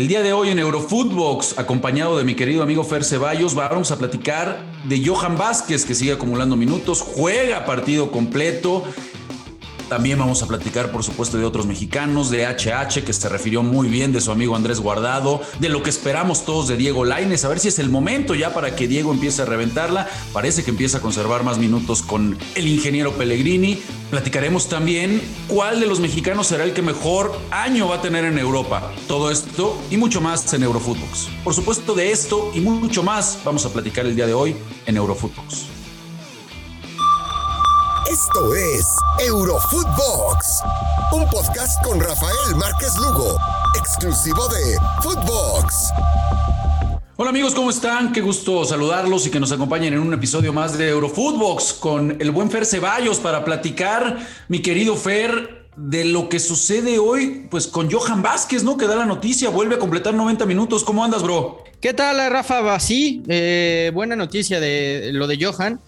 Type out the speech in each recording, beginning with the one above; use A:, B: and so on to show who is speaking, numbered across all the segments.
A: El día de hoy en Eurofootbox, acompañado de mi querido amigo Fer Ceballos, vamos a platicar de Johan Vázquez, que sigue acumulando minutos, juega partido completo también vamos a platicar, por supuesto, de otros mexicanos, de HH, que se refirió muy bien de su amigo Andrés Guardado, de lo que esperamos todos de Diego Laines, a ver si es el momento ya para que Diego empiece a reventarla. Parece que empieza a conservar más minutos con el ingeniero Pellegrini. Platicaremos también cuál de los mexicanos será el que mejor año va a tener en Europa. Todo esto y mucho más en Eurofootbox. Por supuesto, de esto y mucho más vamos a platicar el día de hoy en Eurofootbox.
B: Esto es Eurofootbox, un podcast con Rafael Márquez Lugo, exclusivo de Footbox.
A: Hola amigos, ¿cómo están? Qué gusto saludarlos y que nos acompañen en un episodio más de Eurofootbox con el buen Fer Ceballos para platicar, mi querido Fer, de lo que sucede hoy, pues con Johan Vázquez, ¿no? Que da la noticia, vuelve a completar 90 minutos. ¿Cómo andas, bro?
C: ¿Qué tal, Rafa? Sí, eh, buena noticia de lo de Johan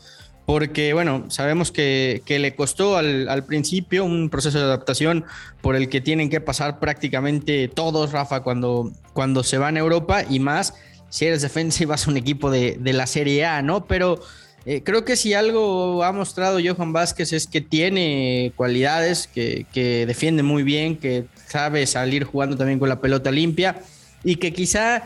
C: porque bueno, sabemos que, le costó al, principio un proceso de adaptación por el que tienen que pasar prácticamente todos, Rafa, cuando, cuando se van a Europa y más si eres defensa y vas a un equipo de, la Serie A, ¿no? Pero eh, creo que si algo ha mostrado Johan Vázquez es que tiene cualidades, que, que defiende muy bien, que sabe salir jugando también con la pelota limpia y que quizá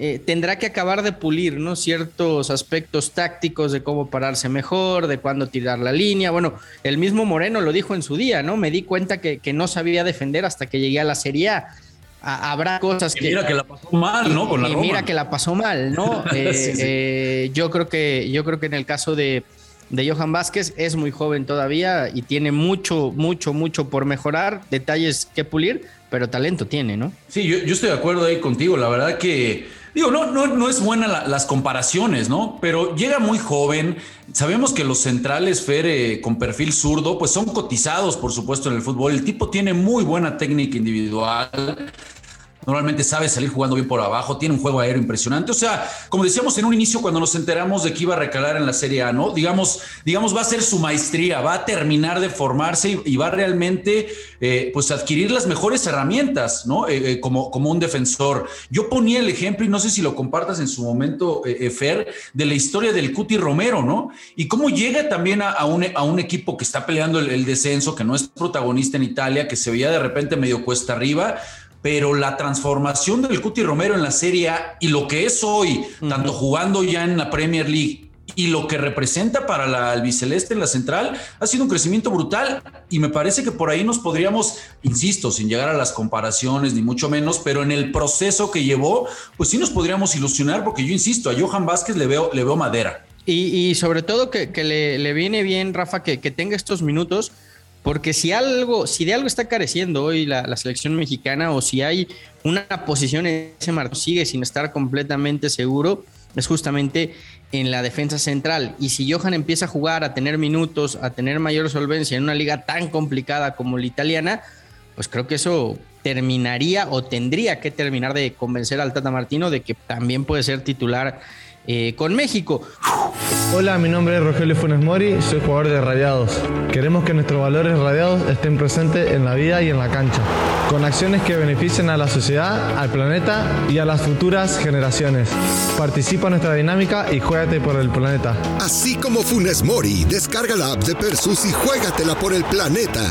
C: eh, tendrá que acabar de pulir ¿no? ciertos aspectos tácticos de cómo pararse mejor, de cuándo tirar la línea. Bueno, el mismo Moreno lo dijo en su día, ¿no? Me di cuenta que, no sabía defender hasta que llegué a la Serie A. habrá cosas que.
A: Mira que la pasó mal, ¿no?
C: Con la y mira que la pasó mal, ¿no? Eh, eh, yo, creo que, yo creo que en el caso de, de Johan Vázquez es muy joven todavía y tiene mucho, mucho, mucho por mejorar, detalles que pulir, pero talento tiene, ¿no?
A: Sí, yo, yo estoy de acuerdo ahí contigo. La verdad que Digo, no, no, no es buena las comparaciones, ¿no? Pero llega muy joven. Sabemos que los centrales, Fer, con perfil zurdo, pues son cotizados, por supuesto, en el fútbol. El tipo tiene muy buena técnica individual normalmente sabe salir jugando bien por abajo, tiene un juego aéreo impresionante. O sea, como decíamos en un inicio cuando nos enteramos de que iba a recalar en la Serie A, ¿no? Digamos, digamos va a ser su maestría, va a terminar de formarse y, va realmente, eh, pues, adquirir las mejores herramientas, ¿no? Eh, eh, como, como un defensor. Yo ponía el ejemplo, y no sé si lo compartas en su momento, Fer, de la historia del Cuti Romero, ¿no? Y cómo llega también a, un, a un, equipo que está peleando el, el descenso, que no es protagonista en Italia, que se veía de repente medio cuesta arriba, pero la transformación del Cuti Romero en la Serie A y lo que es hoy, tanto jugando ya en la Premier League y lo que representa para la albiceleste en la central, ha sido un crecimiento brutal y me parece que por ahí nos podríamos, insisto, sin llegar a las comparaciones ni mucho menos, pero en el proceso que llevó, pues sí nos podríamos ilusionar porque yo insisto, a Johan Vázquez le veo, le veo madera.
C: Y, sobre todo que, le, viene bien, Rafa, que, que tenga estos minutos porque si algo, si de algo está careciendo hoy la, selección mexicana o si hay una posición en ese marco sigue sin estar completamente seguro, es justamente en la defensa central. Y si Johan empieza a jugar, a tener minutos, a tener mayor solvencia en una liga tan complicada como la italiana, pues creo que eso terminaría o tendría que terminar de convencer al Tata Martino de que también puede ser titular eh, con México.
D: Hola, mi nombre es Rogelio Funes Mori, soy jugador de Radiados. Queremos que nuestros valores radiados estén presentes en la vida y en la cancha, con acciones que beneficien a la sociedad, al planeta y a las futuras generaciones. Participa en nuestra dinámica y juégate por el planeta.
B: Así como Funes Mori, descarga la app de Persus y juégatela por el planeta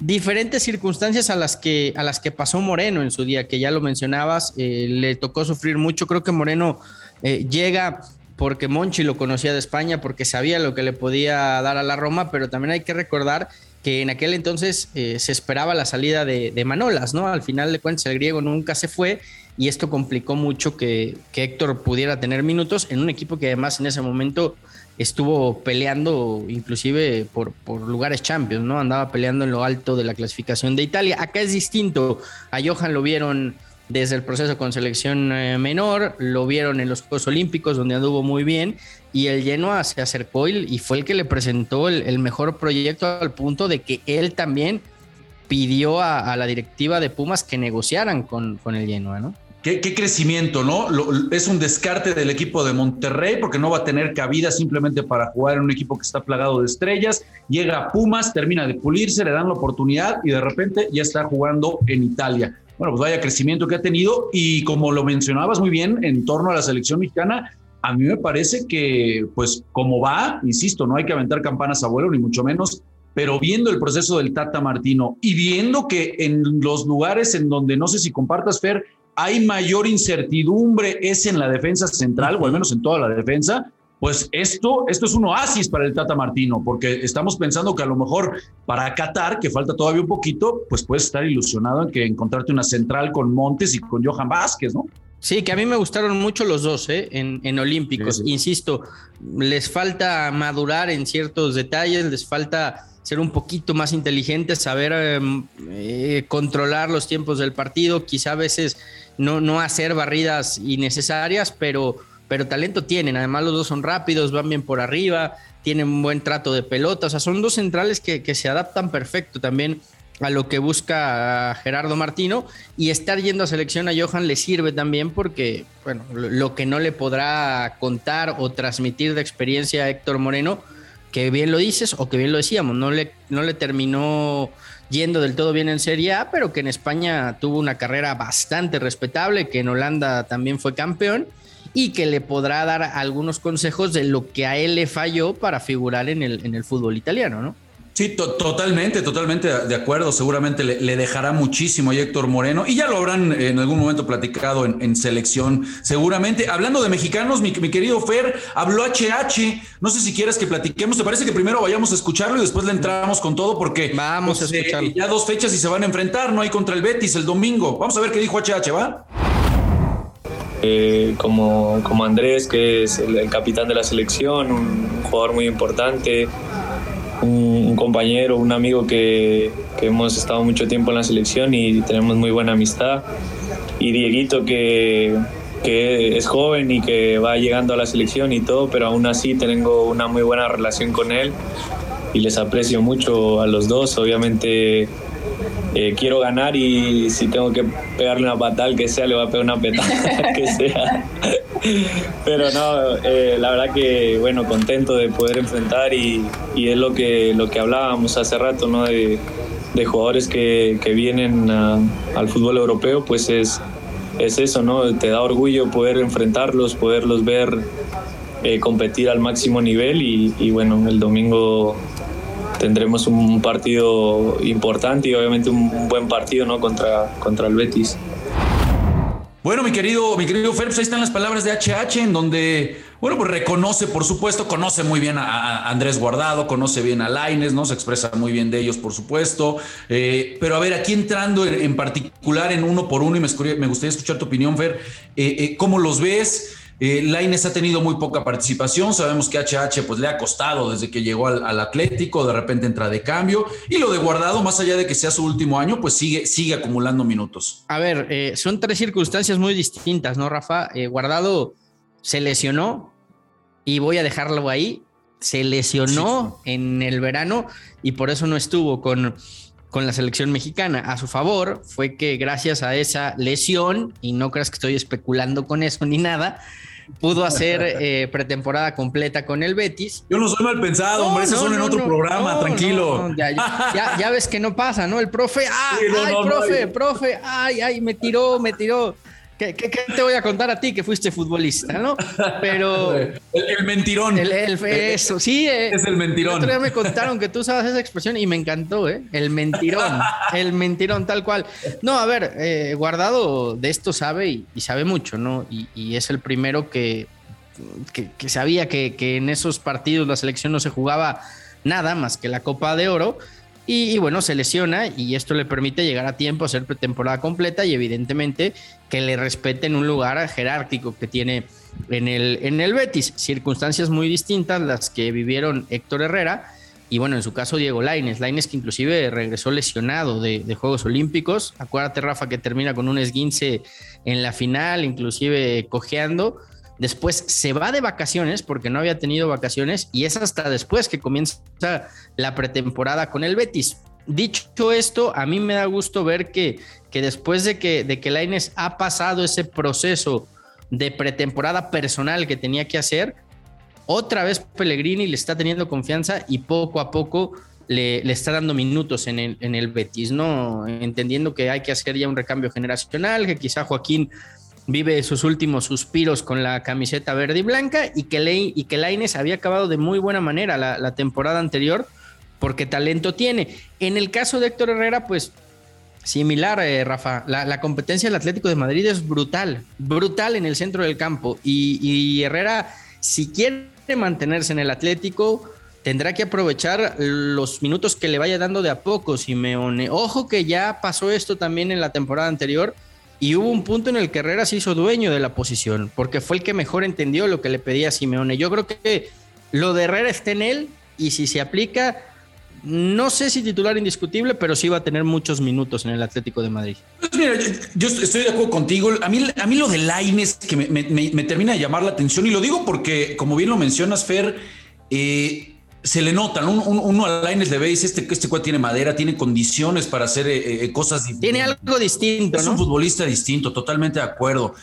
C: diferentes circunstancias a las que a las que pasó Moreno en su día, que ya lo mencionabas, eh, le tocó sufrir mucho. Creo que Moreno eh, llega porque Monchi lo conocía de España, porque sabía lo que le podía dar a la Roma, pero también hay que recordar que en aquel entonces eh, se esperaba la salida de, Manolas, ¿no? Al final de cuentas el griego nunca se fue y esto complicó mucho que, que Héctor pudiera tener minutos en un equipo que además en ese momento estuvo peleando inclusive por, por lugares champions, ¿no? Andaba peleando en lo alto de la clasificación de Italia. Acá es distinto. A Johan lo vieron desde el proceso con selección eh, menor, lo vieron en los Juegos Olímpicos donde anduvo muy bien y el Genoa se acercó y, fue el que le presentó el, mejor proyecto al punto de que él también pidió a, la directiva de Pumas que negociaran con, con el Genoa, ¿no?
A: Qué, crecimiento, ¿no? es un descarte del equipo de Monterrey porque no va a tener cabida simplemente para jugar en un equipo que está plagado de estrellas. Llega a Pumas, termina de pulirse, le dan la oportunidad y de repente ya está jugando en Italia. Bueno, pues vaya crecimiento que ha tenido y como lo mencionabas muy bien en torno a la selección mexicana, a mí me parece que, pues, como va, insisto, no hay que aventar campanas a vuelo, ni mucho menos, pero viendo el proceso del Tata Martino y viendo que en los lugares en donde, no sé si compartas, Fer, hay mayor incertidumbre es en la defensa central, o al menos en toda la defensa, pues esto, esto es un oasis para el Tata Martino, porque estamos pensando que a lo mejor para Qatar, que falta todavía un poquito, pues puedes estar ilusionado en que encontrarte una central con Montes y con Johan Vázquez, ¿no?
C: Sí, que a mí me gustaron mucho los dos ¿eh? en, Olímpicos. Insisto, les falta madurar en ciertos detalles, les falta ser un poquito más inteligentes, saber em, eh, controlar los tiempos del partido, quizá a veces no, no hacer barridas innecesarias, pero, pero talento tienen. Además, los dos son rápidos, van bien por arriba, tienen un buen trato de pelota. O sea, son dos centrales que, se adaptan perfecto también a lo que busca Gerardo Martino y estar yendo a selección a Johan le sirve también porque, bueno, lo que no le podrá contar o transmitir de experiencia a Héctor Moreno, que bien lo dices o que bien lo decíamos, no le, no le terminó yendo del todo bien en Serie A, pero que en España tuvo una carrera bastante respetable, que en Holanda también fue campeón y que le podrá dar algunos consejos de lo que a él le falló para figurar en el, en el fútbol italiano, ¿no?
A: Sí, totalmente, totalmente de acuerdo. Seguramente le, dejará muchísimo a Héctor Moreno y ya lo habrán en algún momento platicado en, selección. Seguramente. Hablando de mexicanos, mi, querido Fer, habló HH. No sé si quieres que platiquemos. ¿Te parece que primero vayamos a escucharlo y después le entramos con todo? Porque
C: vamos a pues, eh, escucharlo.
A: ya dos fechas y se van a enfrentar, ¿no? hay contra el Betis el domingo. Vamos a ver qué dijo HH, ¿va?
E: Eh, como, como Andrés, que es el capitán de la selección, un jugador muy importante un, compañero, un amigo que, hemos estado mucho tiempo en la selección y tenemos muy buena amistad. Y Dieguito que, que es joven y que va llegando a la selección y todo, pero aún así tengo una muy buena relación con él y les aprecio mucho a los dos. Obviamente eh, quiero ganar y si tengo que pegarle una patada que sea, le voy a pegar una patada que sea. Pero no, eh, la verdad que bueno, contento de poder enfrentar y, es lo que, lo que hablábamos hace rato, ¿no? De, jugadores que, vienen al fútbol europeo, pues es, es eso, ¿no? Te da orgullo poder enfrentarlos, poderlos ver eh, competir al máximo nivel y, y bueno, el domingo tendremos un partido importante y obviamente un buen partido ¿no? contra, contra el Betis.
A: Bueno, mi querido, mi querido Phelps, ahí están las palabras de HH, en donde, bueno, pues reconoce, por supuesto, conoce muy bien a, Andrés Guardado, conoce bien a Laines, ¿no? Se expresa muy bien de ellos, por supuesto. Eh, pero a ver, aquí entrando en, particular en uno por uno, y me, me gustaría escuchar tu opinión, Fer, eh, eh, ¿cómo los ves? Eh, Laines ha tenido muy poca participación. Sabemos que HH pues, le ha costado desde que llegó al, Atlético, de repente entra de cambio. Y lo de guardado, más allá de que sea su último año, pues sigue, sigue acumulando minutos.
C: A ver, eh, son tres circunstancias muy distintas, ¿no, Rafa? Eh, guardado se lesionó y voy a dejarlo ahí. Se lesionó en el verano y por eso no estuvo con, con la selección mexicana. A su favor fue que gracias a esa lesión, y no creas que estoy especulando con eso ni nada, pudo hacer eh, pretemporada completa con el Betis.
A: Yo no soy mal pensado, hombre, esos son en otro programa, tranquilo.
C: Ya, ves que no pasa, ¿no? El profe, ay, ay profe, profe, ay, ay, me tiró, me tiró. ¿Qué, te voy a contar a ti que fuiste futbolista, no? Pero.
A: El, mentirón.
C: El, eso, sí. Eh,
A: es el mentirón.
C: El me contaron que tú usabas esa expresión y me encantó, ¿eh? El mentirón. el mentirón, tal cual. No, a ver, eh, Guardado de esto sabe y, sabe mucho, ¿no? Y, es el primero que, que, sabía que, que en esos partidos la selección no se jugaba nada más que la Copa de Oro y, bueno, se lesiona y esto le permite llegar a tiempo, hacer pretemporada completa y evidentemente que le respeten un lugar jerárquico que tiene en el, en el Betis. Circunstancias muy distintas las que vivieron Héctor Herrera y bueno, en su caso Diego Laines. Laines que inclusive regresó lesionado de, de, Juegos Olímpicos. Acuérdate, Rafa, que termina con un esguince en la final, inclusive cojeando. Después se va de vacaciones porque no había tenido vacaciones y es hasta después que comienza la pretemporada con el Betis. Dicho esto, a mí me da gusto ver que, que después de que, de que Laines ha pasado ese proceso de pretemporada personal que tenía que hacer, otra vez Pellegrini le está teniendo confianza y poco a poco le, está dando minutos en el, en el Betis, ¿no? Entendiendo que hay que hacer ya un recambio generacional, que quizá Joaquín vive sus últimos suspiros con la camiseta verde y blanca y que, Le, y que había acabado de muy buena manera la, temporada anterior porque talento tiene. En el caso de Héctor Herrera, pues similar, eh, Rafa, la, competencia del Atlético de Madrid es brutal, brutal en el centro del campo y, y Herrera, si quiere mantenerse en el Atlético, tendrá que aprovechar los minutos que le vaya dando de a poco Simeone. Ojo que ya pasó esto también en la temporada anterior y hubo un punto en el que Herrera se hizo dueño de la posición, porque fue el que mejor entendió lo que le pedía Simeone. Yo creo que lo de Herrera está en él y si se aplica, no sé si titular indiscutible, pero sí va a tener muchos minutos en el Atlético de Madrid.
A: Pues mira, yo, estoy de acuerdo contigo. A mí, a mí lo de Laines que me, me, termina de llamar la atención y lo digo porque, como bien lo mencionas, Fer, eh, se le notan. uno a Laines le ve este, este cual tiene madera, tiene condiciones para hacer eh, eh, cosas.
C: Tiene algo distinto.
A: Es un futbolista distinto, totalmente de acuerdo.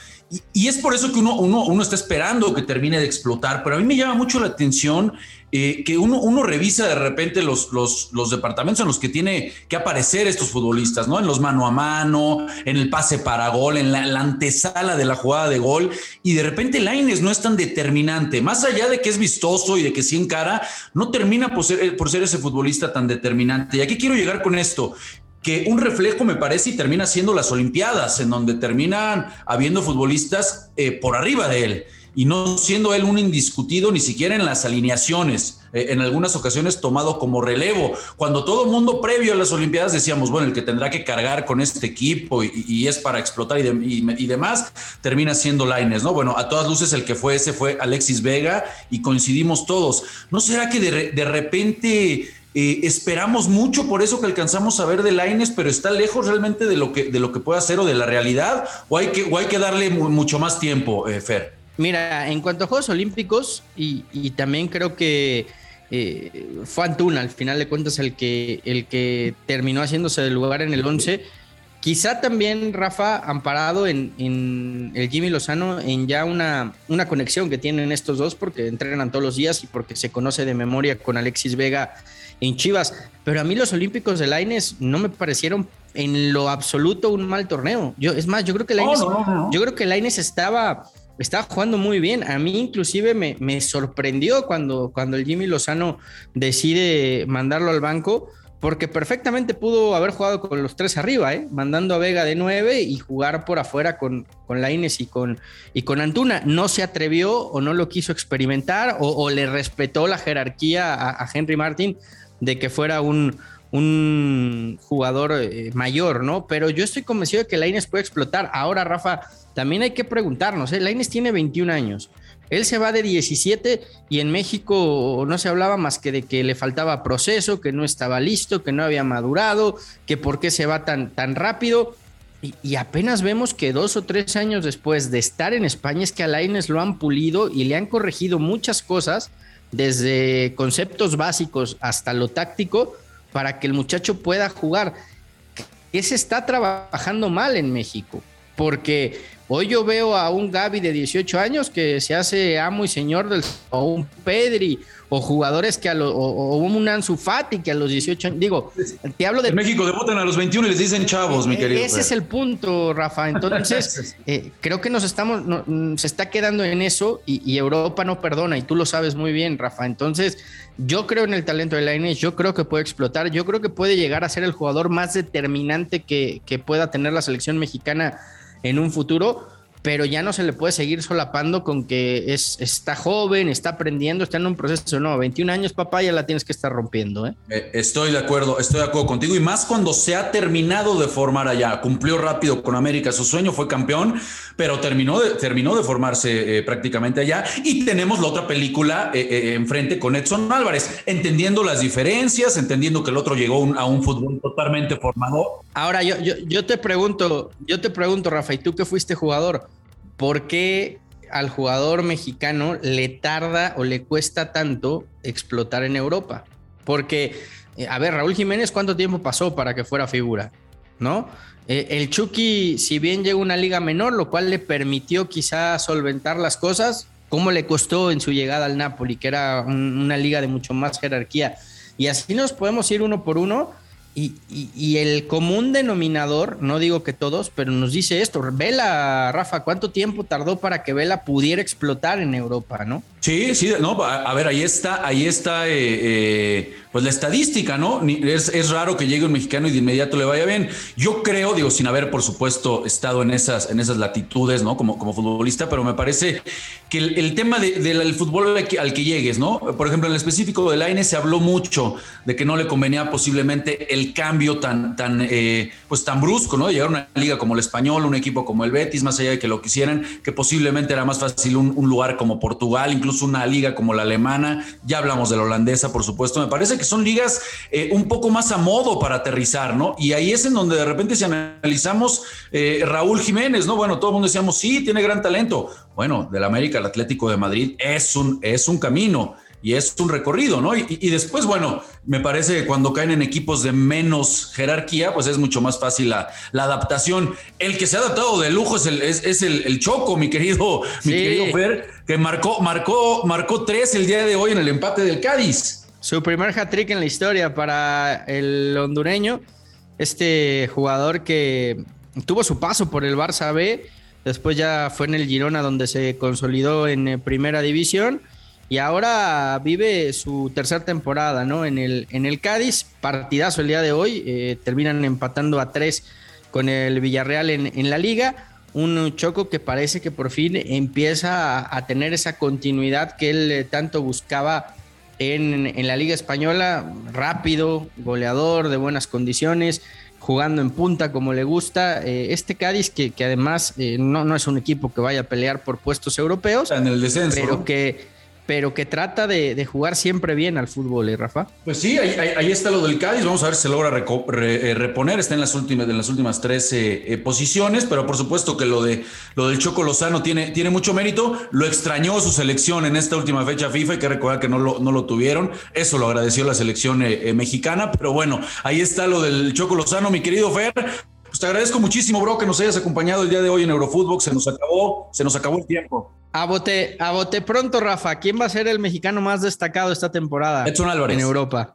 A: Y, es por eso que uno, uno, uno, está esperando que termine de explotar. Pero a mí me llama mucho la atención eh, que uno, revisa de repente los, los, los, departamentos en los que tiene que aparecer estos futbolistas, ¿no? En los mano a mano, en el pase para gol, en la, antesala de la jugada de gol. Y de repente Laines no es tan determinante. Más allá de que es vistoso y de que sí encara, no termina por ser, por ser ese futbolista tan determinante. Y aquí quiero llegar con esto que un reflejo me parece y termina siendo las Olimpiadas, en donde terminan habiendo futbolistas eh, por arriba de él y no siendo él un indiscutido ni siquiera en las alineaciones, eh, en algunas ocasiones tomado como relevo, cuando todo el mundo previo a las Olimpiadas decíamos, bueno, el que tendrá que cargar con este equipo y, es para explotar y, demás, termina siendo Laines, ¿no? Bueno, a todas luces el que fue ese fue Alexis Vega y coincidimos todos. ¿No será que de, de repente eh, esperamos mucho por eso que alcanzamos a ver de Laines, pero está lejos realmente de lo que, de lo que puede hacer o de la realidad, o hay que, o hay que darle mucho más tiempo, eh, Fer.
C: Mira, en cuanto a Juegos Olímpicos, y, también creo que eh, fue Antuna, al final de cuentas, el que, el que terminó haciéndose del lugar en el 11. Quizá también Rafa, amparado en, en, el Jimmy Lozano, en ya una, una conexión que tienen estos dos, porque entrenan todos los días y porque se conoce de memoria con Alexis Vega en Chivas. Pero a mí los Olímpicos de Laines no me parecieron en lo absoluto un mal torneo. Yo, es más, yo creo que Laines, yo creo que Laines estaba, estaba jugando muy bien. A mí inclusive me, me sorprendió cuando, cuando el Jimmy Lozano decide mandarlo al banco porque perfectamente pudo haber jugado con los tres arriba, ¿eh? mandando a Vega de nueve y jugar por afuera con, con Laines y con, y con Antuna. No se atrevió o no lo quiso experimentar o, le respetó la jerarquía a Henry Martin de que fuera un, un jugador eh, mayor, ¿no? Pero yo estoy convencido de que Laines puede explotar. Ahora, Rafa, también hay que preguntarnos, ¿eh? Laines tiene 21 años. Él se va de 17 y en México no se hablaba más que de que le faltaba proceso, que no estaba listo, que no había madurado, que por qué se va tan, tan rápido. Y, apenas vemos que dos o tres años después de estar en España es que a Laines lo han pulido y le han corregido muchas cosas desde conceptos básicos hasta lo táctico, para que el muchacho pueda jugar. ¿Qué se está trabajando mal en México? Porque hoy yo veo a un Gaby de 18 años que se hace amo y señor del o un Pedri o jugadores que a los, o, un Ansu Fati que a los 18 años, digo, te hablo de...
A: En México debutan a los 21 y les dicen chavos, mi querido.
C: Ese es el punto, Rafa. Entonces, eh, creo que nos estamos, mm, se está quedando en eso y, Europa no perdona y tú lo sabes muy bien, Rafa. Entonces, yo creo en el talento de Lainez, yo creo que puede explotar, yo creo que puede llegar a ser el jugador más determinante que, que pueda tener la selección mexicana en un futuro pero ya no se le puede seguir solapando con que es, está joven, está aprendiendo, está en un proceso. No, 21 años, papá, ya la tienes que estar rompiendo. ¿eh?
A: ¿eh? estoy de acuerdo, estoy de acuerdo contigo. Y más cuando se ha terminado de formar allá. Cumplió rápido con América su sueño, fue campeón, pero terminó de, terminó de formarse eh, prácticamente allá. Y tenemos la otra película eh, enfrente con Edson Álvarez, entendiendo las diferencias, entendiendo que el otro llegó a un fútbol totalmente formado.
C: Ahora, yo, yo, yo te pregunto, yo te pregunto, Rafa, y tú que fuiste jugador. ¿Por qué al jugador mexicano le tarda o le cuesta tanto explotar en Europa? Porque, eh, a ver, Raúl Jiménez, ¿cuánto tiempo pasó para que fuera figura? ¿No? Eh, el Chucky, si bien llegó a una liga menor, lo cual le permitió quizá solventar las cosas, ¿cómo le costó en su llegada al Napoli, que era una liga de mucho más jerarquía? Y así nos podemos ir uno por uno y, el común denominador, no digo que todos, pero nos dice esto, Vela, Rafa, ¿cuánto tiempo tardó para que Vela pudiera explotar en Europa, no?
A: Sí, sí, no, a, ver, ahí está, ahí está, eh, eh, pues la estadística, ¿no? Es, es, raro que llegue un mexicano y de inmediato le vaya bien. Yo creo, digo, sin haber, por supuesto, estado en esas, en esas latitudes, ¿no? Como, como futbolista, pero me parece que el, tema del fútbol al que, llegues, ¿no? Por ejemplo, en el específico del AINE se habló mucho de que no le convenía posiblemente el cambio tan, tan, eh, pues tan brusco, ¿no? Llegar a una liga como el Español, un equipo como el Betis, más allá de que lo quisieran, que posiblemente era más fácil un, lugar como Portugal, incluso una liga como la alemana, ya hablamos de la holandesa, por supuesto, me parece que son ligas eh, un poco más a modo para aterrizar, ¿no? Y ahí es en donde de repente si analizamos eh, Raúl Jiménez, ¿no? Bueno, todo el mundo decíamos, sí, tiene gran talento. Bueno, del América al Atlético de Madrid es un, es un camino y es un recorrido, ¿no? Y, después, bueno, me parece que cuando caen en equipos de menos jerarquía, pues es mucho más fácil la, adaptación. El que se ha adaptado de lujo es el, es, el, Choco, mi querido, mi querido Fer, que marcó, marcó, marcó tres el día de hoy en el empate del Cádiz.
C: Su primer hat-trick en la historia para el hondureño, este jugador que tuvo su paso por el Barça B, después ya fue en el Girona donde se consolidó en eh, primera división y ahora vive su tercera temporada, ¿no? En el, en el Cádiz, partidazo el día de hoy, eh, terminan empatando a tres con el Villarreal en, la liga. Un Choco que parece que por fin empieza a, tener esa continuidad que él eh, tanto buscaba en, la Liga Española, rápido, goleador, de buenas condiciones, jugando en punta como le gusta. Eh, este Cádiz, que, que además no, no, es un equipo que vaya a pelear por puestos europeos,
A: en el descenso,
C: pero que pero que trata de, jugar siempre bien al fútbol, ¿eh, Rafa?
A: Pues sí, ahí, está lo del Cádiz. Vamos a ver si se logra eh, reponer. Está en las últimas, en las últimas tres eh, posiciones, pero por supuesto que lo, de, lo del Choco Lozano tiene, tiene mucho mérito. Lo extrañó su selección en esta última fecha FIFA. Hay que recordar que no lo, no lo tuvieron. Eso lo agradeció la selección mexicana. Pero bueno, ahí está lo del Choco Lozano, mi querido Fer. Pues te agradezco muchísimo, bro, que nos hayas acompañado el día de hoy en Eurofútbol. Se nos acabó, se nos acabó el tiempo.
C: A bote, a bote pronto, Rafa. ¿Quién va a ser el mexicano más destacado esta temporada?
A: Edson Álvarez.
C: En Europa.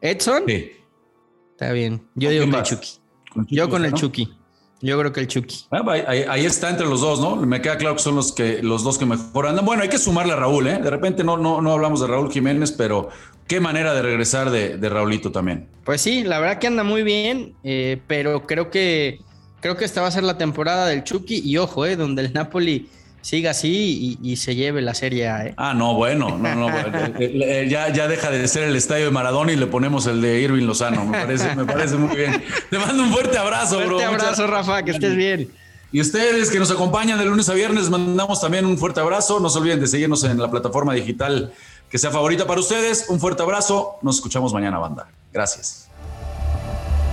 C: ¿Edson?
A: Sí.
C: Está bien. Yo digo que el Chucky. Yo con el Chucky. Yo creo que el Chucky.
A: Ah, ahí, está entre los dos, ¿no? Me queda claro que son los que los dos que mejor andan. Bueno, hay que sumarle a Raúl, ¿eh? De repente no, no, no hablamos de Raúl Jiménez, pero qué manera de regresar de, de Raulito también.
C: Pues sí, la verdad que anda muy bien, eh, pero creo que creo que esta va a ser la temporada del Chucky y ojo, eh, donde el Napoli siga así y, se lleve la serie A. ¿eh?
A: Ah, no, bueno, no, no, eh, ya, ya deja de ser el estadio de Maradona y le ponemos el de Irving Lozano. Me parece, me parece muy bien. Te mando un fuerte abrazo,
C: bro. Fuerte abrazo, Rafa, que estés bien.
A: Y ustedes que nos acompañan de lunes a viernes, mandamos también un fuerte abrazo. No se olviden de seguirnos en la plataforma digital que sea favorita para ustedes. Un fuerte abrazo. Nos escuchamos mañana, banda. Gracias.